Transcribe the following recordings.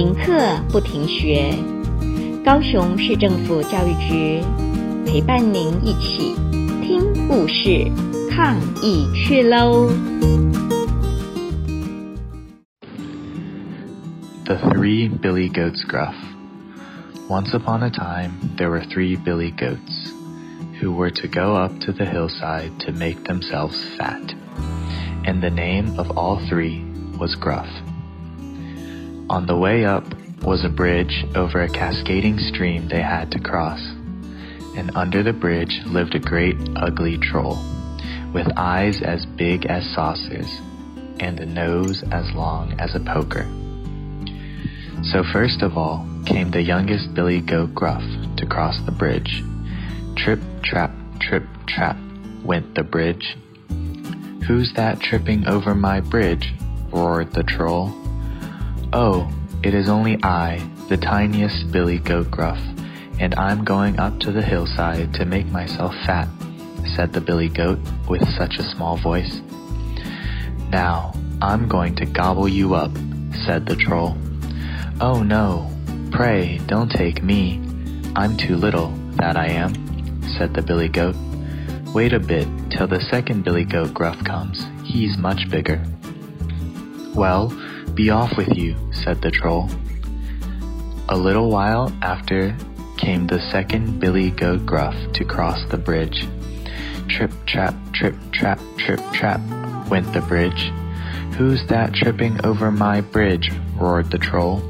停课不停学，高雄市政府教育局陪伴您一起听故事、抗疫去喽The Three Billy Goats Gruff Once upon a time, there were three billy goats who were to go up to the hillside to make themselves fat, and the name of all three was Gruff. On the way up was a bridge over a cascading stream they had to cross, and under the bridge lived a great ugly troll, with eyes as big as saucers, and a nose as long as a poker. So first of all came the youngest Billy Goat Gruff to cross the bridge. Trip, trap, trip, trap went the bridge. Who's that tripping over my bridge? roared the troll. Oh, it is only I, the tiniest Billy Goat Gruff, and I'm going up to the hillside to make myself fat, said the Billy Goat with such a small voice. Now, I'm going to gobble you up, said the troll. Oh no, pray don't take me. I'm too little, that I am, said the Billy Goat. Wait a bit till the second Billy Goat Gruff comes. He's much bigger. Well, be off with you, said the troll. A little while after came the second Billy Goat Gruff to cross the bridge. Trip, trap, trip, trap, trip, trap, went the bridge. Who's that tripping over my bridge? roared the troll.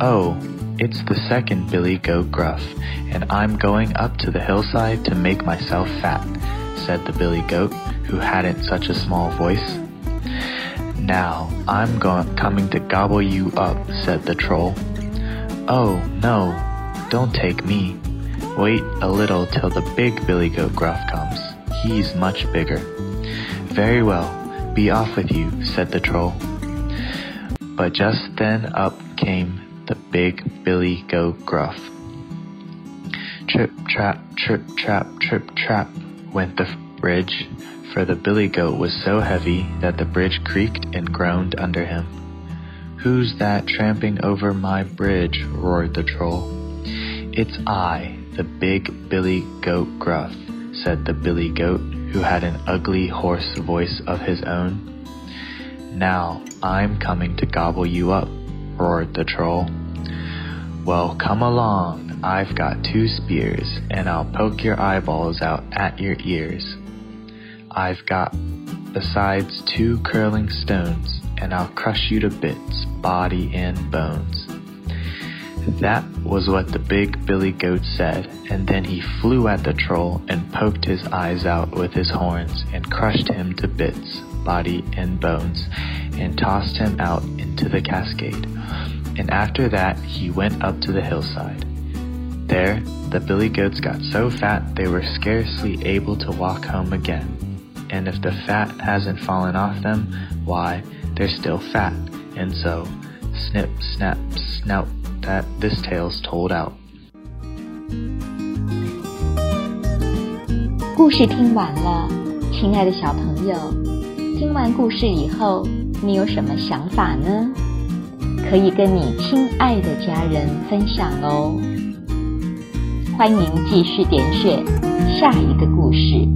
Oh, it's the second Billy Goat Gruff, and I'm going up to the hillside to make myself fat, said the Billy Goat, who hadn't such a small voice. Now, I'm going coming to gobble you up, said the troll. Oh, no, don't take me. Wait a little till the big Billy Goat Gruff comes. He's much bigger. Very well, be off with you, said the troll. But just then up came the big Billy Goat Gruff. Trip, trap, trip, trap, trip, trap went the bridge, for the billy goat was so heavy that the bridge creaked and groaned under him. Who's that tramping over my bridge? roared the troll. It's I, the big billy goat gruff, said the billy goat, who had an ugly hoarse voice of his own. Now I'm coming to gobble you up, roared the troll. Well, come along, I've got two spears, and I'll poke your eyeballs out at your ears. I've got besides two curling stones, and I'll crush you to bits, body and bones. That was what the big billy goat said, and then he flew at the troll and poked his eyes out with his horns and crushed him to bits, body and bones, and tossed him out into the cascade. And after that he went up to the hillside. There, the billy goats got so fat they were scarcely able to walk home again and if the fat hasn't fallen off them, why, they're still fat, and so, snip, snap, snout, that this tale's told out. 故事听完了，亲爱的小朋友，听完故事以后，你有什么想法呢？可以跟你亲爱的家人分享哦。欢迎继续点选下一个故事。